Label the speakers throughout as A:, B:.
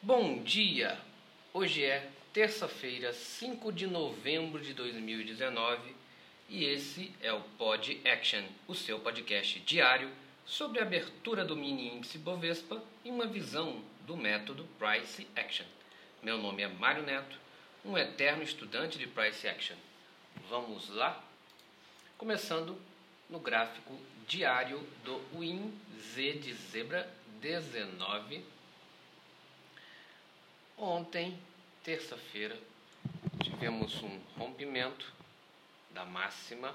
A: Bom dia! Hoje é terça-feira, 5 de novembro de 2019 e esse é o Pod Action, o seu podcast diário sobre a abertura do mini índice Bovespa e uma visão do método Price Action. Meu nome é Mário Neto, um eterno estudante de Price Action. Vamos lá? Começando no gráfico diário do WinZ de zebra 19. Ontem, terça-feira, tivemos um rompimento da máxima,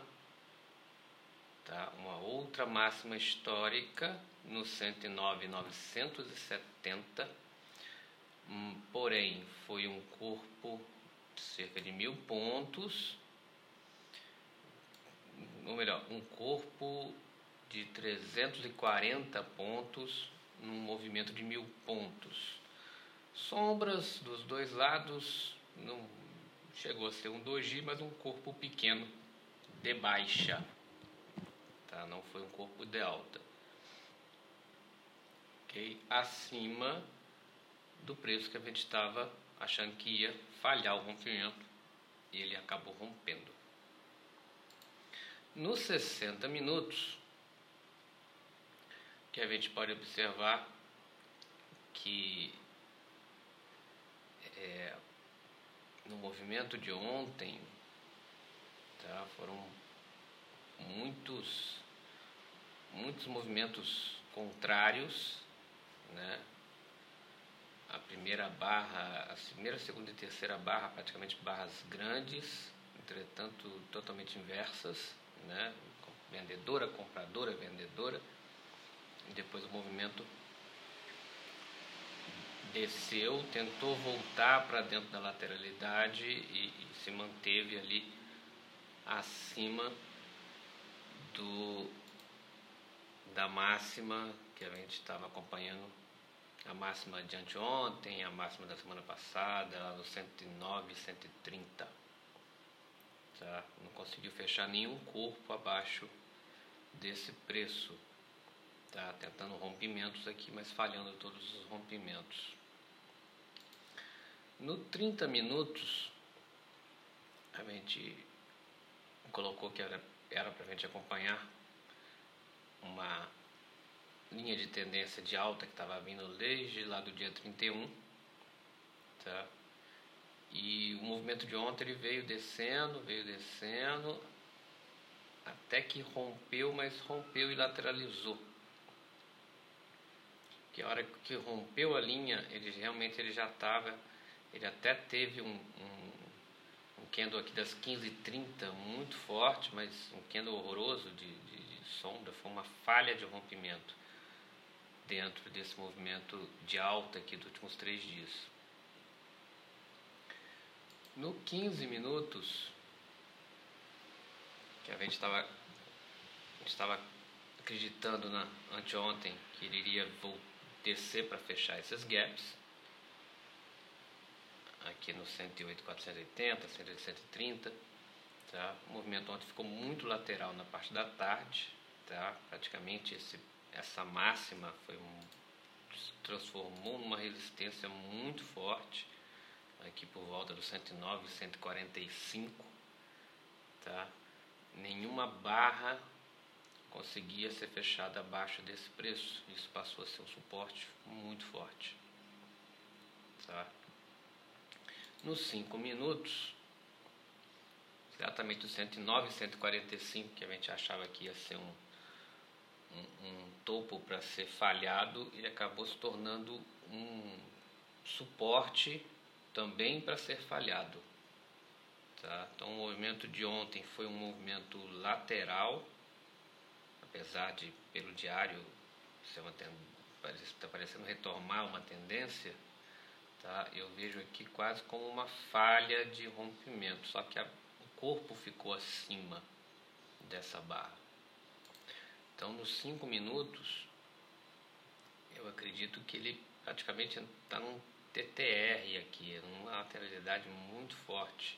A: tá? uma outra máxima histórica no 109,970, hum, porém foi um corpo de cerca de mil pontos, ou melhor, um corpo de 340 pontos num movimento de mil pontos. Sombras dos dois lados, não chegou a ser um doji, mas um corpo pequeno de baixa. Tá? Não foi um corpo de alta. Acima do preço que a gente estava achando que ia falhar o rompimento e ele acabou rompendo. Nos 60 minutos, que a gente pode observar que é, no movimento de ontem tá, foram muitos muitos movimentos contrários né? A primeira barra a primeira segunda e terceira barra praticamente barras grandes entretanto totalmente inversas né? Vendedora compradora vendedora e depois o movimento desceu, tentou voltar para dentro da lateralidade e, e, se manteve ali acima do da máxima que a gente estava acompanhando a máxima de anteontem, a máxima da semana passada, lá no 109, 130. Tá? Não conseguiu fechar nenhum corpo abaixo desse preço. Tá tentando rompimentos aqui, mas falhando todos os rompimentos. No 30 minutos, a gente colocou que era para a gente acompanhar uma linha de tendência de alta que estava vindo desde lá do dia 31, tá? E o movimento de ontem ele veio descendo, veio descendo, até que rompeu, mas rompeu e lateralizou que a hora que rompeu a linha, ele realmente ele já estava, ele até teve um, um, um candle aqui das 15h30 muito forte, mas um candle horroroso de, de, de sombra, foi uma falha de rompimento dentro desse movimento de alta aqui dos últimos três dias. No 15 minutos, que a gente estava estava acreditando na anteontem que ele iria descer para fechar esses gaps. Aqui no 108, 480, 108, 130. Tá? O movimento ontem ficou muito lateral na parte da tarde. Tá? Praticamente esse, essa máxima foi um, se transformou numa resistência muito forte. Aqui por volta do 109, 145. Tá? Nenhuma barra conseguia ser fechada abaixo desse preço. Isso passou a ser um suporte muito forte. Tá? Nos 5 minutos, exatamente os 109 e 145, que a gente achava que ia ser um, um, um topo para ser falhado, ele acabou se tornando um suporte também para ser falhado. Tá? Então o movimento de ontem foi um movimento lateral apesar de pelo diário ser uma está parecendo retomar uma tendência, tá? Eu vejo aqui quase como uma falha de rompimento, só que a, o corpo ficou acima dessa barra. Então, nos 5 minutos, eu acredito que ele praticamente está num TTR aqui, numa lateralidade muito forte.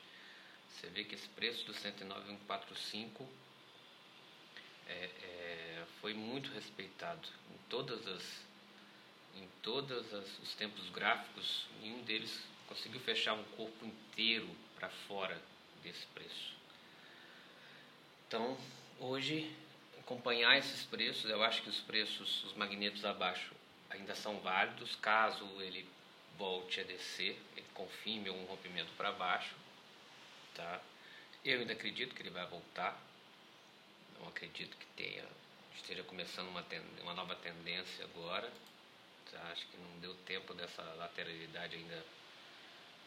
A: Você vê que esse preço do 109,145 é, é, foi muito respeitado em todas as em todos os tempos gráficos, nenhum deles conseguiu fechar um corpo inteiro para fora desse preço. Então, hoje, acompanhar esses preços, eu acho que os preços, os magnetos abaixo, ainda são válidos, caso ele volte a descer, ele confirme um rompimento para baixo, tá? Eu ainda acredito que ele vai voltar, não acredito que tenha, esteja começando uma, uma nova tendência agora? Acho que não deu tempo dessa lateralidade ainda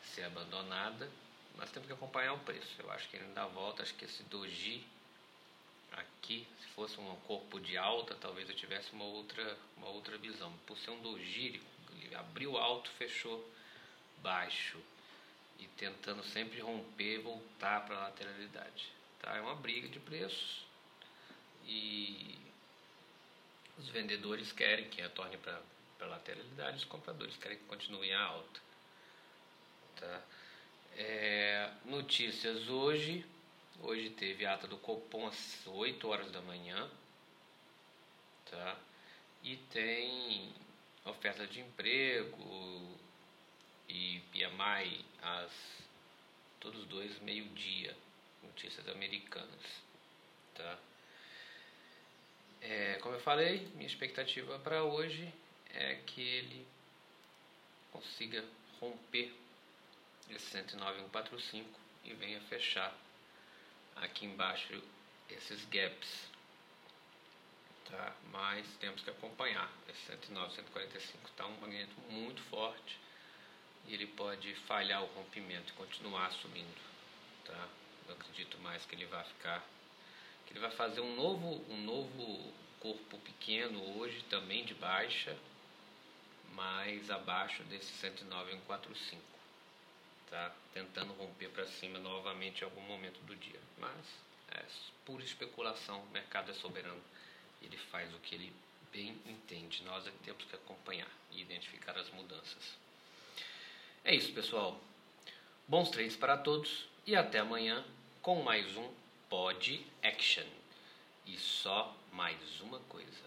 A: ser abandonada, mas temos que acompanhar o preço. Eu acho que ele ainda volta, acho que esse doji aqui, se fosse um corpo de alta, talvez eu tivesse uma outra, uma outra visão. Por ser um doji, ele abriu alto, fechou baixo e tentando sempre romper voltar para a lateralidade. Tá? É uma briga de preços e os vendedores querem que retorne para a lateralidade, os compradores querem que continue a alta. Tá? É, notícias hoje. Hoje teve ata do Copom às 8 horas da manhã. Tá? E tem oferta de emprego e PMI às todos dois meio-dia. Notícias americanas. Tá? É, como eu falei, minha expectativa para hoje é que ele consiga romper esse 109,145 e venha fechar aqui embaixo esses gaps. Tá? Mas temos que acompanhar. Esse 109, 145 está um magneto muito forte e ele pode falhar o rompimento e continuar subindo. Tá? Eu acredito mais que ele vai ficar, que ele vai fazer um novo, um novo corpo pequeno hoje também de baixa, mas abaixo desse 109,145 tá tentando romper para cima novamente em algum momento do dia. Mas é pura especulação, o mercado é soberano, ele faz o que ele bem entende. Nós é que temos que acompanhar e identificar as mudanças. É isso, pessoal. Bons trades para todos e até amanhã com mais um Pod Action. E só mais uma coisa: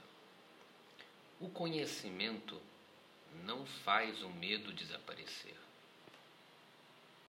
A: o conhecimento não faz o medo desaparecer